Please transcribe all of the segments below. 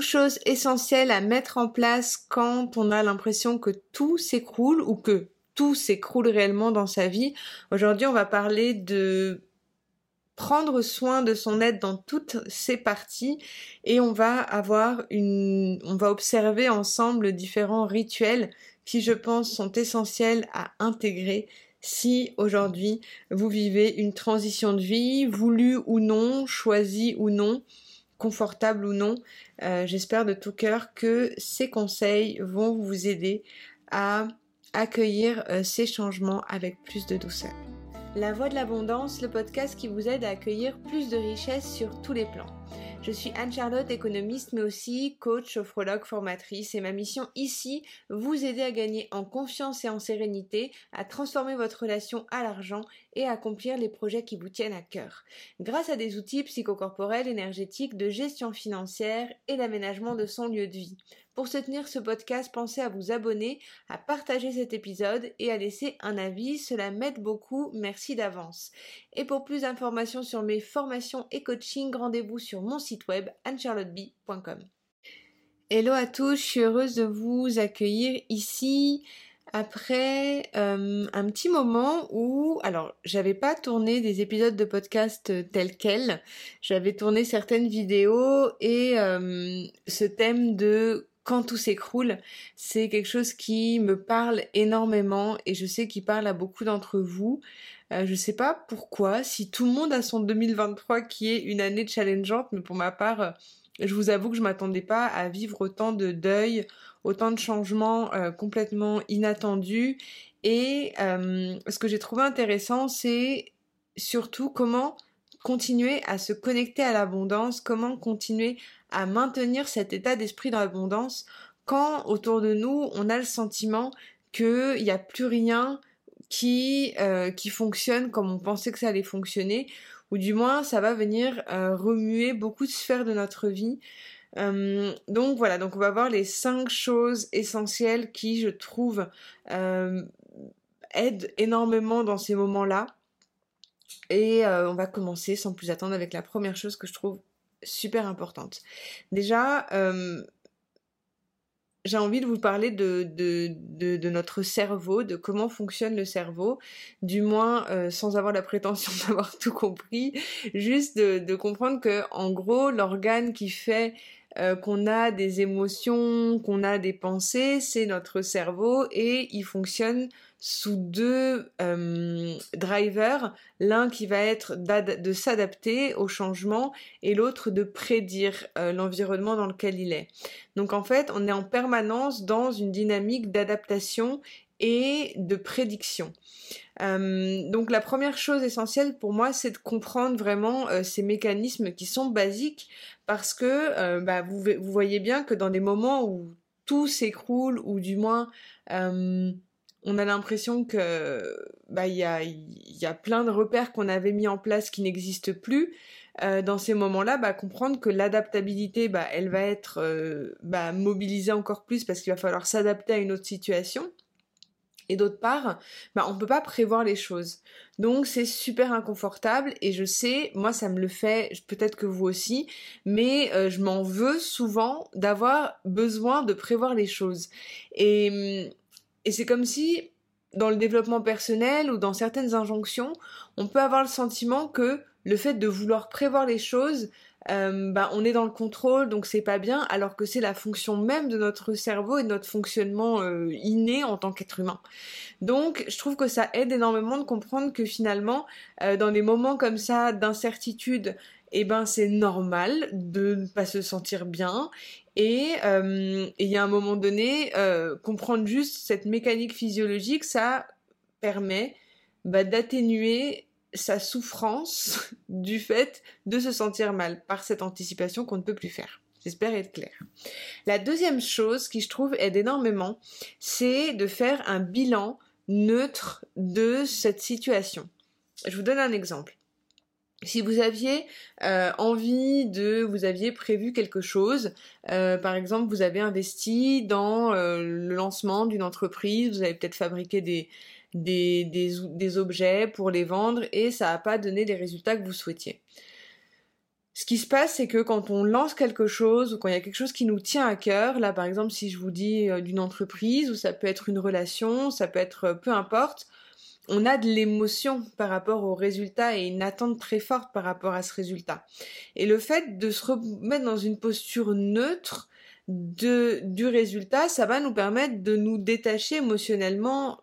choses essentielles à mettre en place quand on a l'impression que tout s'écroule ou que tout s'écroule réellement dans sa vie. Aujourd'hui, on va parler de prendre soin de son être dans toutes ses parties et on va avoir une on va observer ensemble différents rituels qui je pense sont essentiels à intégrer si aujourd'hui vous vivez une transition de vie, voulue ou non, choisie ou non, confortable ou non. Euh, j'espère de tout cœur que ces conseils vont vous aider à accueillir euh, ces changements avec plus de douceur. La Voix de l'Abondance, le podcast qui vous aide à accueillir plus de richesses sur tous les plans. Je suis Anne-Charlotte, économiste, mais aussi coach, sophrologue, formatrice, et ma mission ici, vous aider à gagner en confiance et en sérénité, à transformer votre relation à l'argent et à accomplir les projets qui vous tiennent à cœur. Grâce à des outils psychocorporels, énergétiques, de gestion financière et d'aménagement de son lieu de vie. Pour soutenir ce podcast, pensez à vous abonner, à partager cet épisode et à laisser un avis, cela m'aide beaucoup, merci d'avance. Et pour plus d'informations sur mes formations et coaching, rendez-vous sur mon site web anne-charlotte-b.com. Hello à tous, je suis heureuse de vous accueillir ici après euh, un petit moment où, alors, j'avais pas tourné des épisodes de podcast tels quels, j'avais tourné certaines vidéos et euh, ce thème de quand tout s'écroule, c'est quelque chose qui me parle énormément et je sais qu'il parle à beaucoup d'entre vous. Euh, je sais pas pourquoi, si tout le monde a son 2023 qui est une année challengeante, mais pour ma part, euh, je vous avoue que je m'attendais pas à vivre autant de deuil, autant de changements euh, complètement inattendus. Et ce que j'ai trouvé intéressant, c'est surtout comment continuer à se connecter à l'abondance, comment continuer à maintenir cet état d'esprit dans l'abondance quand autour de nous on a le sentiment qu'il n'y a plus rien qui, euh, qui fonctionne comme on pensait que ça allait fonctionner, ou du moins ça va venir euh, remuer beaucoup de sphères de notre vie. Euh, donc voilà, donc on va voir les cinq choses essentielles qui, je trouve, aident énormément dans ces moments-là. Et on va commencer sans plus attendre avec la première chose que je trouve super importante. Déjà, euh, j'ai envie de vous parler de, notre cerveau, de comment fonctionne le cerveau, du moins euh, sans avoir la prétention d'avoir tout compris, juste de, de comprendre que en gros l'organe qui fait euh, qu'on a des émotions, qu'on a des pensées, c'est notre cerveau et il fonctionne sous deux euh, drivers, l'un qui va être de s'adapter au changement et l'autre de prédire euh, l'environnement dans lequel il est. Donc en fait, on est en permanence dans une dynamique d'adaptation et de prédiction. Euh, donc la première chose essentielle pour moi, c'est de comprendre vraiment ces mécanismes qui sont basiques parce que bah, vous, vous, voyez bien que dans des moments où tout s'écroule ou du moins on a l'impression que bah il y a, y a plein de repères qu'on avait mis en place qui n'existent plus. Euh, dans ces moments-là, bah, comprendre que l'adaptabilité, bah, elle va être euh, bah, mobilisée encore plus parce qu'il va falloir s'adapter à une autre situation. Et d'autre part, bah, on peut pas prévoir les choses. Donc c'est super inconfortable et je sais, moi ça me le fait, peut-être que vous aussi, mais euh, je m'en veux souvent d'avoir besoin de prévoir les choses. Et hum, et c'est comme si, dans le développement personnel ou dans certaines injonctions, on peut avoir le sentiment que le fait de vouloir prévoir les choses, euh, bah, on est dans le contrôle, donc c'est pas bien, alors que c'est la fonction même de notre cerveau et de notre fonctionnement euh, inné en tant qu'être humain. Donc, je trouve que ça aide énormément de comprendre que finalement, euh, dans des moments comme ça d'incertitude, eh ben c'est normal de ne pas se sentir bien et euh, il y a un moment donné, euh, comprendre juste cette mécanique physiologique, ça permet bah, d'atténuer sa souffrance du fait de se sentir mal par cette anticipation qu'on ne peut plus faire. J'espère être clair. La deuxième chose qui je trouve aide énormément, c'est de faire un bilan neutre de cette situation. Je vous donne un exemple si vous aviez euh, envie de, vous aviez prévu quelque chose, euh, par exemple vous avez investi dans euh, le lancement d'une entreprise, vous avez peut-être fabriqué des, des, objets pour les vendre et ça n'a pas donné les résultats que vous souhaitiez. ce qui se passe, c'est que quand on lance quelque chose ou quand il y a quelque chose qui nous tient à cœur, là par exemple si je vous dis d'une entreprise ou ça peut être une relation, ça peut être peu importe, on a de l'émotion par rapport au résultat et une attente très forte par rapport à ce résultat. Et le fait de se remettre dans une posture neutre de, du résultat, ça va nous permettre de nous détacher émotionnellement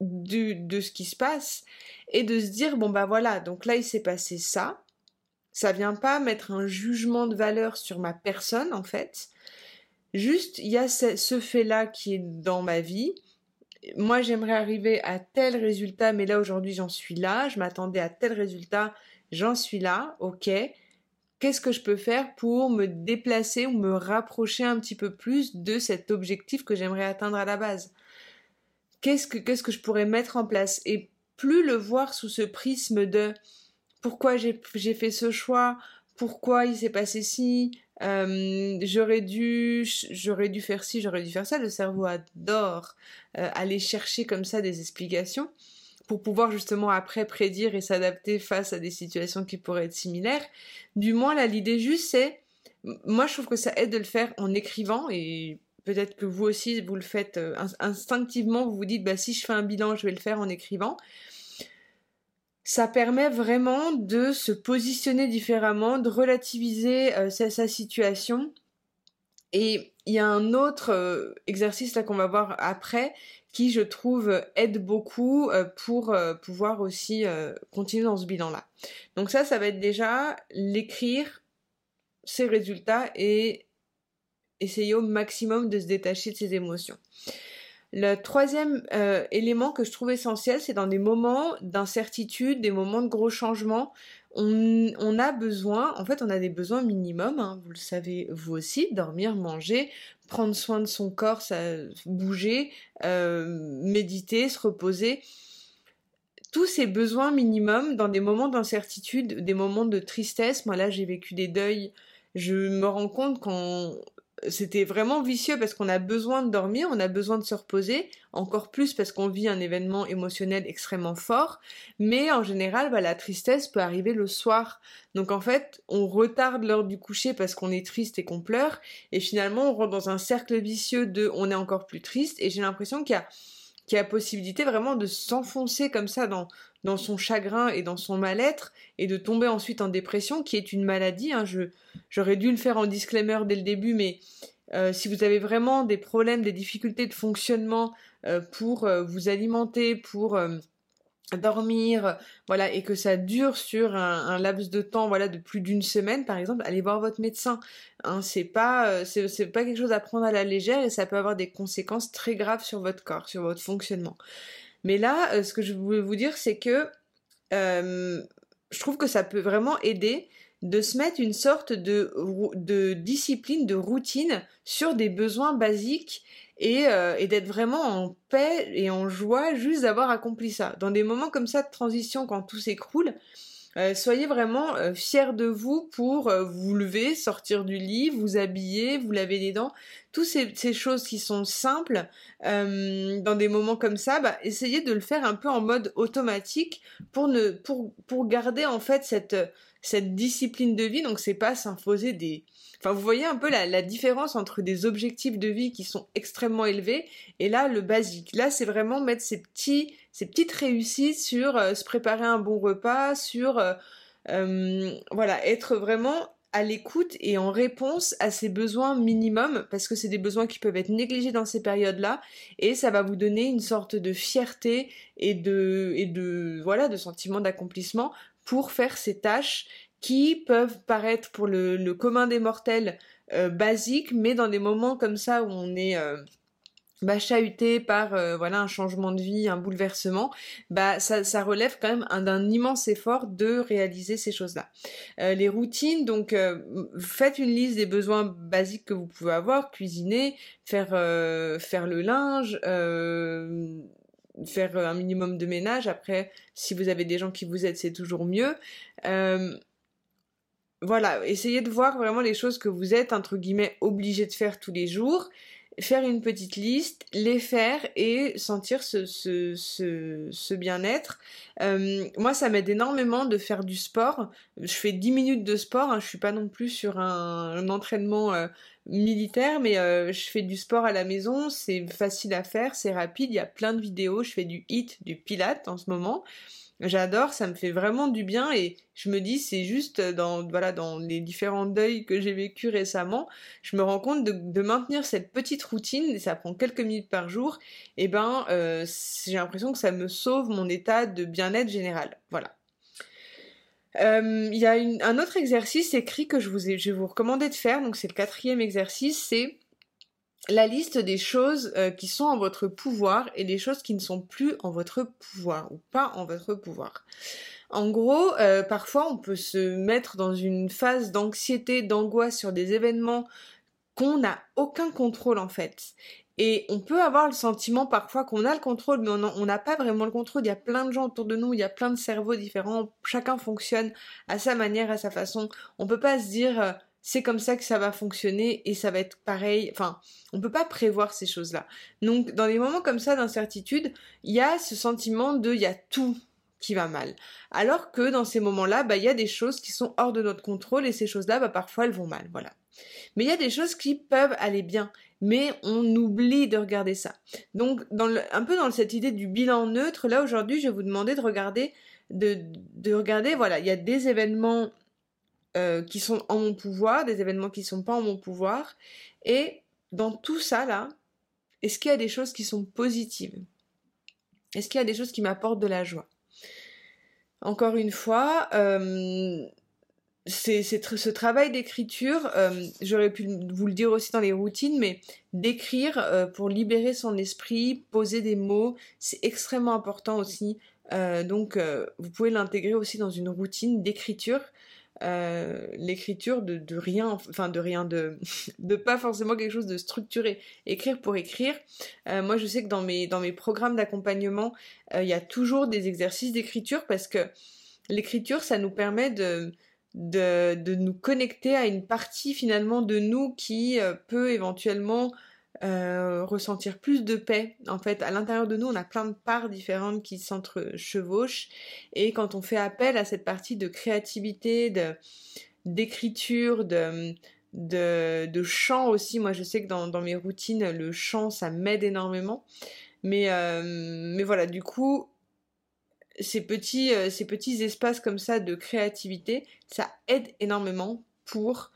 du, de ce qui se passe et de se dire bon bah voilà, donc là il s'est passé ça ça vient pas mettre un jugement de valeur sur ma personne, en fait. Juste, il y a ce, fait-là qui est dans ma vie. Moi, j'aimerais arriver à tel résultat, mais là, aujourd'hui, j'en suis là. Je m'attendais à tel résultat, j'en suis là. Ok. Qu'est-ce que je peux faire pour me déplacer ou me rapprocher un petit peu plus de cet objectif que j'aimerais atteindre à la base? Qu'est-ce que, je pourrais mettre en place? Et plus le voir sous ce prisme de pourquoi j'ai fait ce choix, pourquoi il s'est passé ci, euh, j'aurais dû faire ci, j'aurais dû faire ça. Le cerveau adore euh, aller chercher comme ça des explications pour pouvoir justement après prédire et s'adapter face à des situations qui pourraient être similaires. Du moins là l'idée juste c'est moi je trouve que ça aide de le faire en écrivant et peut-être que vous aussi vous le faites euh, instinctivement, vous vous dites bah si je fais un bilan, je vais le faire en écrivant ça permet vraiment de se positionner différemment, de relativiser euh, sa, situation. Et il y a un autre euh, exercice là qu'on va voir après qui je trouve aide beaucoup euh, pour pouvoir aussi continuer dans ce bilan là. Donc ça ça va être déjà l'écrire ses résultats et essayer au maximum de se détacher de ses émotions. Le troisième euh, élément que je trouve essentiel, c'est dans des moments d'incertitude, des moments de gros changements, on, a besoin, en fait on a des besoins minimums, hein, vous le savez vous aussi, dormir, manger, prendre soin de son corps, bouger, euh, méditer, se reposer. Tous ces besoins minimums dans des moments d'incertitude, des moments de tristesse, moi là j'ai vécu des deuils, je me rends compte quand c'était vraiment vicieux parce qu'on a besoin de dormir, on a besoin de se reposer, encore plus parce qu'on vit un événement émotionnel extrêmement fort, mais en général, bah, la tristesse peut arriver le soir. Donc en fait, on retarde l'heure du coucher parce qu'on est triste et qu'on pleure, et finalement on rentre dans un cercle vicieux de on est encore plus triste, et j'ai l'impression qu'il y a qui a possibilité vraiment de s'enfoncer comme ça dans, son chagrin et dans son mal-être et de tomber ensuite en dépression, qui est une maladie. Hein. J'aurais dû le faire en disclaimer dès le début, mais euh, si vous avez vraiment des problèmes, des difficultés de fonctionnement euh, pour euh, vous alimenter, pour dormir, voilà, et que ça dure sur un, laps de temps, voilà, de plus d'une semaine, par exemple, allez voir votre médecin. Hein, c'est pas, euh, c'est, quelque chose à prendre à la légère et ça peut avoir des conséquences très graves sur votre corps, sur votre fonctionnement. Mais là, euh, ce que je voulais vous dire, c'est que euh, je trouve que ça peut vraiment aider de se mettre une sorte de, de discipline, de routine sur des besoins basiques euh, et, d'être vraiment en paix et en joie juste d'avoir accompli ça. Dans des moments comme ça de transition, quand tout s'écroule, euh, soyez vraiment euh, fiers de vous pour vous lever, sortir du lit, vous habiller, vous laver les dents. Toutes ces, choses qui sont simples dans des moments comme ça, bah, essayez de le faire un peu en mode automatique pour, ne, pour, pour garder en fait cette, cette discipline de vie. Donc c'est pas s'imposer des, Enfin, vous voyez un peu la, différence entre des objectifs de vie qui sont extrêmement élevés et là, le basique. Là, c'est vraiment mettre ces, petits, ces petites réussites sur euh, se préparer un bon repas, sur... Euh, euh, voilà, être vraiment à l'écoute et en réponse à ces besoins minimums, parce que c'est des besoins qui peuvent être négligés dans ces périodes-là, et ça va vous donner une sorte de fierté et de, et de, voilà, de sentiment d'accomplissement pour faire ces tâches qui peuvent paraître pour le, commun des mortels euh, basiques, mais dans des moments comme ça où on est euh, bah, par euh, voilà un changement de vie, un bouleversement, bah ça, ça relève quand même d'un immense effort de réaliser ces choses-là. les routines, donc faites une liste des besoins basiques que vous pouvez avoir, cuisiner, faire faire le linge faire un minimum de ménage. Après, si vous avez des gens qui vous aident, c'est toujours mieux voilà, essayez de voir vraiment les choses que vous êtes, entre guillemets, obligé de faire tous les jours. Faire une petite liste, les faire et sentir ce, ce, ce, bien-être. Euh, moi, ça m'aide énormément de faire du sport. Je fais 10 minutes de sport, hein. je suis pas non plus sur un, entraînement euh, militaire, mais euh, je fais du sport à la maison, c'est facile à faire, c'est rapide, il y a plein de vidéos, je fais du hit, du pilate en ce moment. J'adore, ça me fait vraiment du bien et je me dis c'est juste dans voilà dans les différents deuils que j'ai vécu récemment, je me rends compte de, maintenir cette petite routine ça prend quelques minutes par jour. Et ben euh, j'ai l'impression que ça me sauve mon état de bien-être général. Voilà. Euh, il y a un autre exercice écrit que je, vous ai, je vais vous recommander de faire, donc c'est le quatrième exercice, c'est la liste des choses euh, qui sont en votre pouvoir et des choses qui ne sont plus en votre pouvoir ou pas en votre pouvoir. En gros, euh, parfois on peut se mettre dans une phase d'anxiété, d'angoisse sur des événements qu'on n'a aucun contrôle en fait. Et on peut avoir le sentiment parfois qu'on a le contrôle, mais on n'a pas vraiment le contrôle. Il y a plein de gens autour de nous, il y a plein de cerveaux différents, chacun fonctionne à sa manière, à sa façon. On peut pas se dire euh, c'est comme ça que ça va fonctionner et ça va être pareil. Enfin, on peut pas prévoir ces choses-là. Donc, dans des moments comme ça d'incertitude, il y a ce sentiment de il y a tout qui va mal. Alors que dans ces moments-là, bah, il y a des choses qui sont hors de notre contrôle et ces choses-là, bah, parfois elles vont mal, voilà. Mais il y a des choses qui peuvent aller bien, mais on oublie de regarder ça. Donc, dans un peu dans cette idée du bilan neutre, là aujourd'hui, je vais vous demander de regarder, de, de regarder, voilà, il y a des événements euh, qui sont en mon pouvoir, des événements qui ne sont pas en mon pouvoir. Et dans tout ça, là, est-ce qu'il y a des choses qui sont positives? Est-ce qu'il y a des choses qui m'apportent de la joie? Encore une fois, euh, c'est ce travail d'écriture, euh, j'aurais pu vous le dire aussi dans les routines, mais d'écrire pour libérer son esprit, poser des mots, c'est extrêmement important aussi. donc, vous pouvez l'intégrer aussi dans une routine d'écriture. Euh, l'écriture de, rien, enfin de rien, de, de pas forcément quelque chose de structuré. Écrire pour écrire. Euh, moi, je sais que dans mes, programmes d'accompagnement, euh, il y a toujours des exercices d'écriture parce que l'écriture, ça nous permet de, de, nous connecter à une partie finalement de nous qui peut éventuellement euh, ressentir plus de paix. En fait, à l'intérieur de nous, on a plein de parts différentes qui s'entre-chevauchent. Et quand on fait appel à cette partie de créativité, de d'écriture, de, de, chant aussi, moi je sais que dans, mes routines, le chant, ça m'aide énormément. Mais, euh, voilà, du coup, ces petits, euh, ces petits espaces comme ça de créativité, ça aide énormément pour,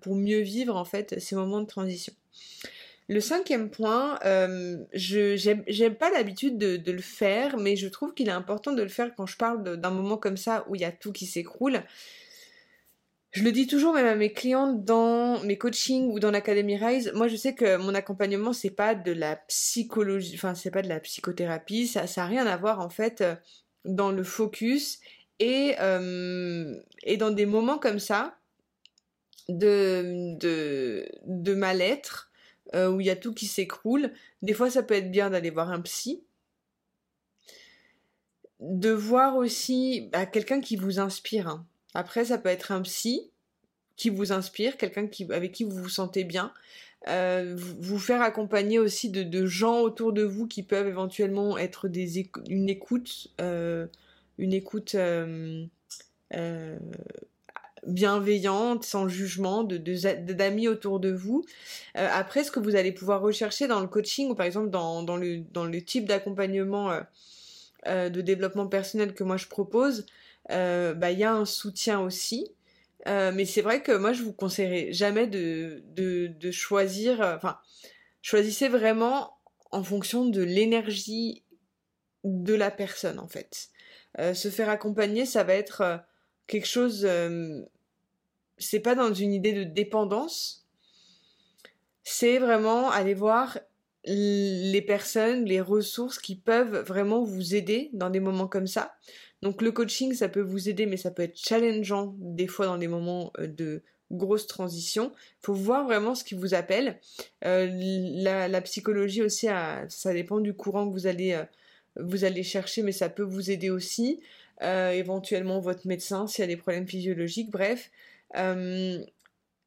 pour mieux vivre en fait ces moments de transition. Le cinquième point, euh, j'aime pas l'habitude de, le faire, mais je trouve qu'il est important de le faire quand je parle d'un moment comme ça où il y a tout qui s'écroule. Je le dis toujours même à mes clientes dans mes coachings ou dans l'Académie Rise. Moi, je sais que mon accompagnement, c'est pas de la psychologie, enfin, c'est pas de la psychothérapie. Ça, ça a rien à voir, en fait, dans le focus et, euh, et dans des moments comme ça de, de mal-être euh, où il y a tout qui s'écroule. Des fois, ça peut être bien d'aller voir un psy. De voir aussi bah, quelqu'un qui vous inspire. Hein. Après, ça peut être un psy qui vous inspire, quelqu'un avec qui vous vous sentez bien. Euh, vous faire accompagner aussi de, gens autour de vous qui peuvent éventuellement être des une écoute, euh, une écoute bienveillante, sans jugement, de, d'amis autour de vous. Euh, après, ce que vous allez pouvoir rechercher dans le coaching ou par exemple dans, dans, le, dans le type d'accompagnement euh, euh, de développement personnel que moi je propose, bah, il y a un soutien aussi. mais c'est vrai que moi je vous conseillerais jamais de, de, de choisir, enfin, choisissez vraiment en fonction de l'énergie de la personne en fait. se faire accompagner, ça va être quelque chose c'est pas dans une idée de dépendance, c'est vraiment aller voir les personnes, les ressources qui peuvent vraiment vous aider dans des moments comme ça. Donc le coaching, ça peut vous aider, mais ça peut être challengeant des fois dans des moments euh, de grosse transition. Faut voir vraiment ce qui vous appelle. Euh, la, psychologie aussi, ça dépend du courant que vous allez, euh, vous allez chercher, mais ça peut vous aider aussi. éventuellement votre médecin s'il y a des problèmes physiologiques, bref. Euh,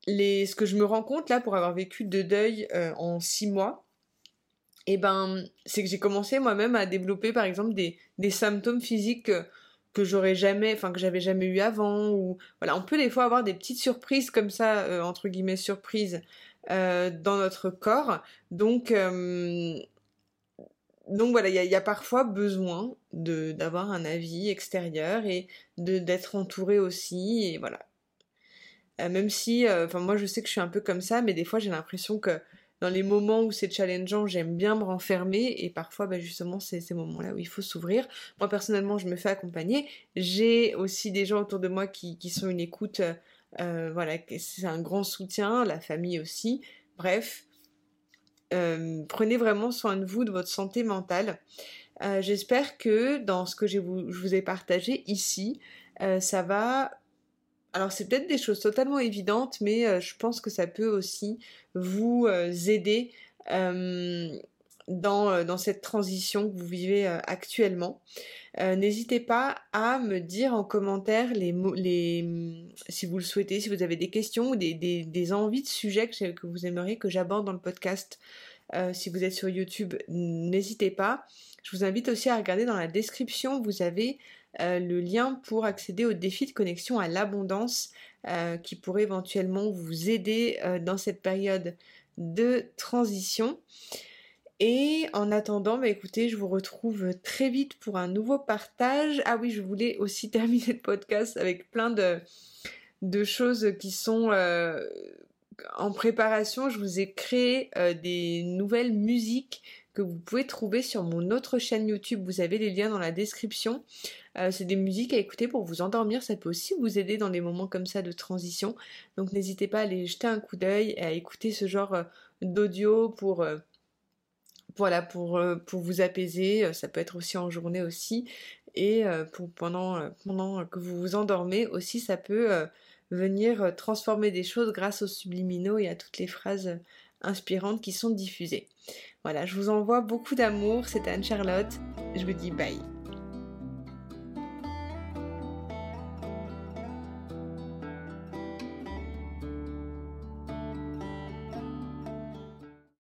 ce que je me rends compte là pour avoir vécu de deuil en six mois, eh ben, c'est que j'ai commencé moi-même à développer par exemple des, symptômes physiques que j'aurais jamais, enfin que j'avais jamais eu avant, ou voilà, on peut des fois avoir des petites surprises comme ça, euh, entre guillemets surprises, euh, dans notre corps. Donc, euh, donc voilà, il y, a parfois besoin d'avoir un avis extérieur et d'être entouré aussi, et voilà. Même si, enfin moi je sais que je suis un peu comme ça, mais des fois j'ai l'impression que dans les moments où c'est challengeant, j'aime bien me renfermer et parfois bah, justement c'est ces moments-là où il faut s'ouvrir. Moi personnellement je me fais accompagner. J'ai aussi des gens autour de moi qui, sont une écoute, euh, voilà, c'est un grand soutien, la famille aussi. Bref, euh, prenez vraiment soin de vous, de votre santé mentale. Euh, j'espère que dans ce que je vous ai partagé ici, ça va alors c'est peut-être des choses totalement évidentes, mais euh, je pense que ça peut aussi vous euh, aider euh, dans, cette transition que vous vivez actuellement. N'hésitez pas à me dire en commentaire les, les, si vous le souhaitez, si vous avez des questions ou des, envies de sujets que, que vous aimeriez que j'aborde dans le podcast. si vous êtes sur YouTube, n'hésitez pas. Je vous invite aussi à regarder dans la description, vous avez euh, le lien pour accéder au défi de connexion à l'abondance euh, qui pourrait éventuellement vous aider euh, dans cette période de transition. Et en attendant, bah écoutez, je vous retrouve très vite pour un nouveau partage. Ah oui, je voulais aussi terminer le podcast avec plein de, de choses qui sont en préparation. Je vous ai créé des nouvelles musiques que vous pouvez trouver sur mon autre chaîne YouTube. Vous avez les liens dans la description. Euh, c'est des musiques à écouter pour vous endormir. Ça peut aussi vous aider dans des moments comme ça de transition. Donc n'hésitez pas à aller jeter un coup d'œil et à écouter ce genre euh, d'audio pour, euh, voilà, pour, vous apaiser. Ça peut être aussi en journée aussi. Et pendant que vous vous endormez aussi, ça peut venir transformer des choses grâce aux subliminaux et à toutes les phrases inspirantes qui sont diffusées. Voilà, je vous envoie beaucoup d'amour, c'était Anne-Charlotte, je vous dis bye.